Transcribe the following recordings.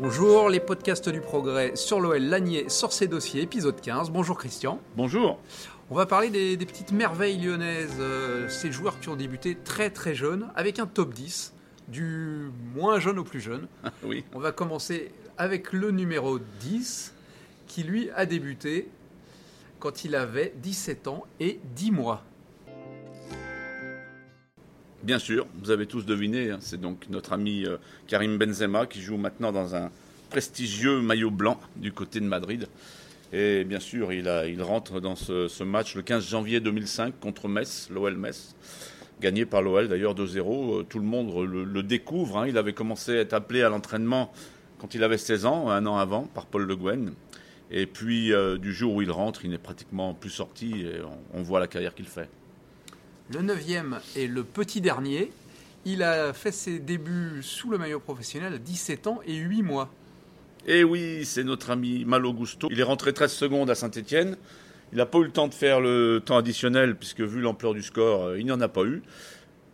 Bonjour, les podcasts du progrès sur l'OL Lanier sort ses dossiers, épisode 15. Bonjour Christian. Bonjour. On va parler des, des petites merveilles lyonnaises, euh, ces joueurs qui ont débuté très très jeunes, avec un top 10, du moins jeune au plus jeune. Oui. On va commencer avec le numéro 10, qui lui a débuté quand il avait 17 ans et 10 mois. Bien sûr, vous avez tous deviné, hein, c'est donc notre ami euh, Karim Benzema qui joue maintenant dans un prestigieux maillot blanc du côté de Madrid. Et bien sûr, il, rentre dans ce, match le 15 janvier 2005 contre Metz, l'OL Metz, gagné par l'OL d'ailleurs 2-0. Euh, Tout le monde le, découvre. hein. Il avait commencé à être appelé à l'entraînement quand il avait 16 ans, un an avant, par Paul Le Guen. Et puis, euh, du jour où il rentre, il n'est pratiquement plus sorti et on voit la carrière qu'il fait. Le neuvième est le petit dernier. Il a fait ses débuts sous le maillot professionnel à 17 ans et 8 mois. Et oui, c'est notre ami Malo Gusto. Il est rentré 13 secondes à Saint-Etienne. Il n'a pas eu le temps de faire le temps additionnel, puisque vu l'ampleur du score, euh, il n'y en a pas eu.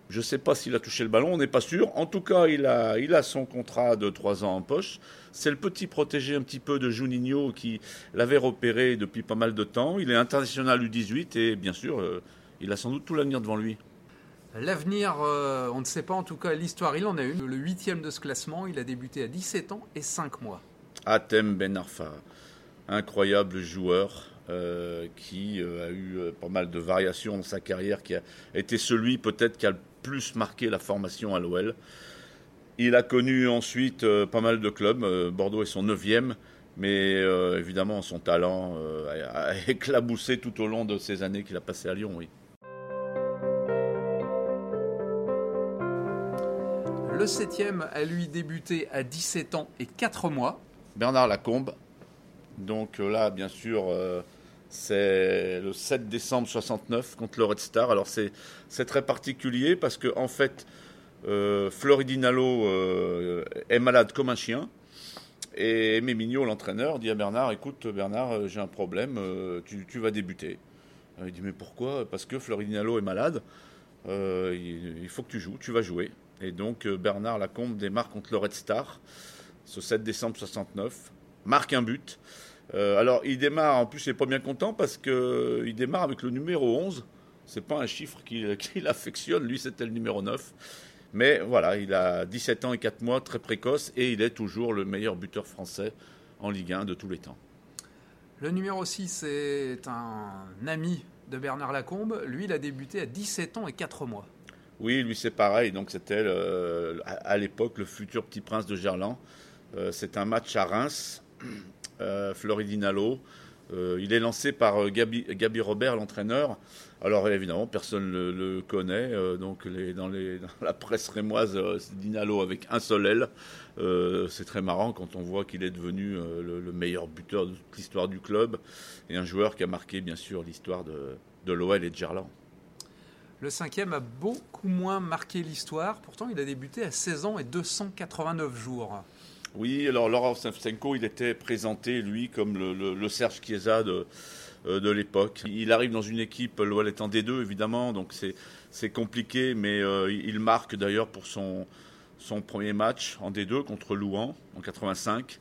Je ne sais pas s'il a touché le ballon, on n'est pas sûr. En tout cas, il a, il a son contrat de 3 ans en poche. C'est le petit protégé un petit peu de Juninho qui l'avait repéré depuis pas mal de temps. Il est international U18 et bien sûr, euh, il a sans doute tout l'avenir devant lui. L'avenir, euh, on ne sait pas en tout cas l'histoire, il en a une. Le huitième de ce classement, il a débuté à 17 ans et 5 mois. Atem Ben Arfa, incroyable joueur euh, qui euh, a eu pas mal de variations dans sa carrière, qui a été celui peut-être qui a le plus marqué la formation à l'OL. Il a connu ensuite euh, pas mal de clubs, euh, Bordeaux est son neuvième, mais euh, évidemment son talent euh, a, a éclaboussé tout au long de ces années qu'il a passées à Lyon. Oui. Le septième a lui débuté à 17 ans et 4 mois. Bernard Lacombe. Donc euh, là, bien sûr, euh, c'est le 7 décembre 69 contre le Red Star. Alors c'est très particulier parce que en fait, euh, Floridinalo est malade comme un chien. Et Aimé l'entraîneur, dit à Bernard, écoute Bernard, j'ai un problème, tu, vas débuter. Il dit mais pourquoi? Parce que Floridinalo est malade. Il faut que tu joues, tu vas jouer. Et donc euh, Bernard Lacombe démarre contre le Red Star ce 7 décembre 69, marque un but. Euh, alors il démarre, en plus il n'est pas bien content parce qu'il démarre avec le numéro 11. C'est pas un chiffre qu'il qu'il affectionne, lui c'était le numéro 9. Mais voilà, il a 17 ans et 4 mois, très précoce, et il est toujours le meilleur buteur français en Ligue 1 de tous les temps. Le numéro 6 est un ami de Bernard Lacombe. Lui, il a débuté à 17 ans et 4 mois. Oui, lui c'est pareil, donc c'était le- à l'époque le futur petit prince de Gerland. Euh, c'est un match à Reims, euh, Floridinalo. Euh, il est lancé par euh, Gabi, Robert, l'entraîneur. Alors évidemment, personne ne le, connaît. euh, donc dans, la presse rémoise, euh, c'est Dinalo avec un seul L. Euh, c'est très marrant quand on voit qu'il est devenu euh, le, le meilleur buteur de toute l'histoire du club et un joueur qui a marqué bien sûr l'histoire de, de l'OL et de Gerland. Le cinquième a beaucoup moins marqué l'histoire. Pourtant, il a débuté à 16 ans et 289 jours. Oui, alors Laurent Savchenko, il était présenté, lui, comme le, Serge Chiesa de, euh, de l'époque. Il arrive dans une équipe, l'OL est en D2, évidemment, donc c'est c'est compliqué, mais euh, il marque d'ailleurs pour son, son premier match en D2 contre Louan en 85.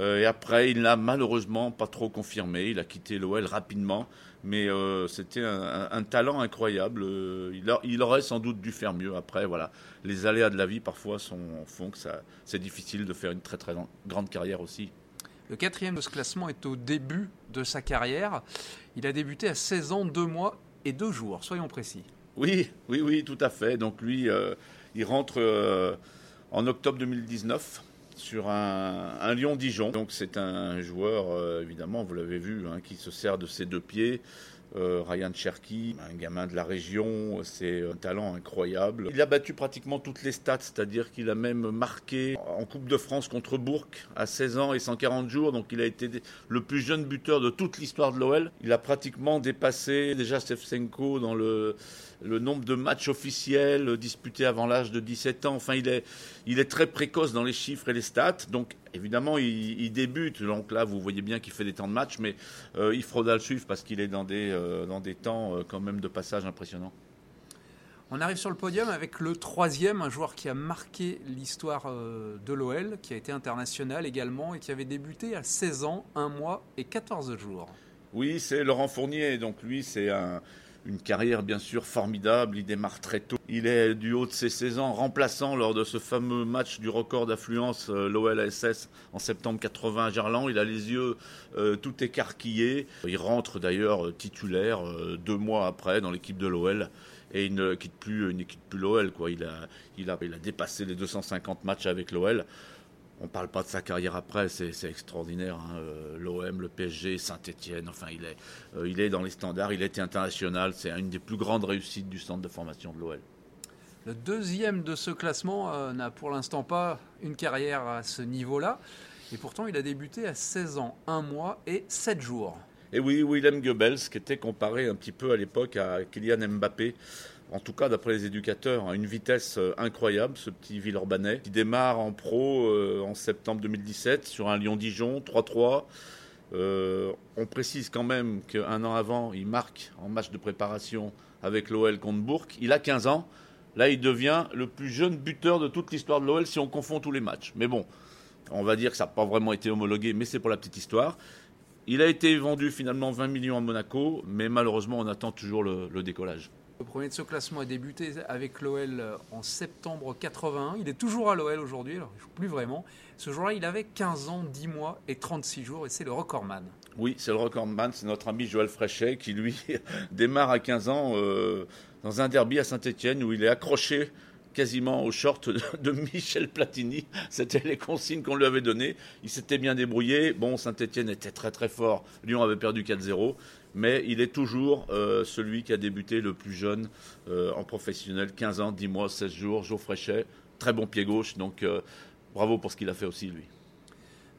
Euh, et après, il n'a malheureusement pas trop confirmé. Il a quitté l'OL rapidement, mais euh, c'était un, talent incroyable. Euh, il, a- il aurait sans doute dû faire mieux. Après, voilà, les aléas de la vie parfois sont, font que c'est difficile de faire une très très grande carrière aussi. Le quatrième de ce classement est au début de sa carrière. Il a débuté à 16 ans, 2 mois et 2 jours, soyons précis. Oui, oui, oui, tout à fait. Donc lui, il rentre euh, en octobre 2019 sur un, un Lyon-Dijon. Donc c'est un joueur, euh, évidemment, vous l'avez vu, hein, qui se sert de ses deux pieds, Euh, Ryan Cherky, un gamin de la région, c'est un talent incroyable. Il a battu pratiquement toutes les stats, c'est-à-dire qu'il a même marqué en Coupe de France contre Bourg à 16 ans et 140 jours, donc il a été le plus jeune buteur de toute l'histoire de l'OL. Il a pratiquement dépassé déjà Stevchenko dans le, le nombre de matchs officiels disputés avant l'âge de 17 ans. Enfin, il est, il est très précoce dans les chiffres et les stats, donc évidemment, il, débute. Donc là, vous voyez bien qu'il fait des temps de match, mais euh, il faudra le suivre parce qu'il est dans des, euh, dans des temps euh, quand même de passage impressionnants. On arrive sur le podium avec le troisième, un joueur qui a marqué l'histoire de l'OL, qui a été international également et qui avait débuté à 16 ans, 1 mois et 14 jours. Oui, c'est Laurent Fournier. Donc lui, c'est un, une carrière bien sûr formidable, il démarre très tôt. Il est du haut de ses 16 ans remplaçant lors de ce fameux match du record d'affluence euh, l'OLSS en septembre 80 à Gerland. Il a les yeux euh, tout écarquillés. Il rentre d'ailleurs euh, titulaire deux mois après dans l'équipe de l'OL et il ne quitte plus, plus l'OL. Il a dépassé les 250 matchs avec l'OL. On ne parle pas de sa carrière après, c'est extraordinaire. Hein. Euh, L'OM, le PSG, Saint-Etienne, enfin, il est, euh, il est dans les standards, il était international. C'est une des plus grandes réussites du centre de formation de l'OL. Le deuxième de ce classement euh, n'a pour l'instant pas une carrière à ce niveau-là. Et pourtant, il a débuté à 16 ans, 1 mois et 7 jours. Et oui, Willem Goebbels, qui était comparé un petit peu à l'époque à Kylian Mbappé en tout cas d'après les éducateurs, à une vitesse euh, incroyable, ce petit Villeurbanais, qui démarre en pro euh, en septembre 2017 sur un Lyon-Dijon 3-3. Euh, on précise quand même qu'un an avant, il marque en match de préparation avec l'OL contre Bourg. Il a 15 ans. Là, il devient le plus jeune buteur de toute l'histoire de l'OL si on confond tous les matchs. Mais bon, on va dire que ça n'a pas vraiment été homologué, mais c'est pour la petite histoire. Il a été vendu finalement 20 millions à Monaco, mais malheureusement, on attend toujours le décollage. Le premier de ce classement a débuté avec l'OL en septembre 81. Il est toujours à l'OL aujourd'hui, alors il joue plus vraiment. Ce jour-là, il avait 15 ans, 10 mois et 36 jours, et c'est le recordman. Oui, c'est le recordman, c'est notre ami Joël Fréchet qui, lui, démarre à 15 ans euh, dans un derby à Saint-Etienne où il est accroché quasiment au short de, Michel Platini. C'était les consignes qu'on lui avait données. Il s'était bien débrouillé. Bon, Saint-Etienne était très très fort. Lyon avait perdu 4-0 mais il est toujours euh, celui qui a débuté le plus jeune euh, en professionnel, 15 ans, 10 mois, 16 jours, Joe Fréchet, très bon pied gauche, donc euh, bravo pour ce qu'il a fait aussi lui.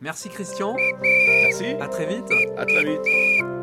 Merci Christian. Merci. À très vite. À très vite.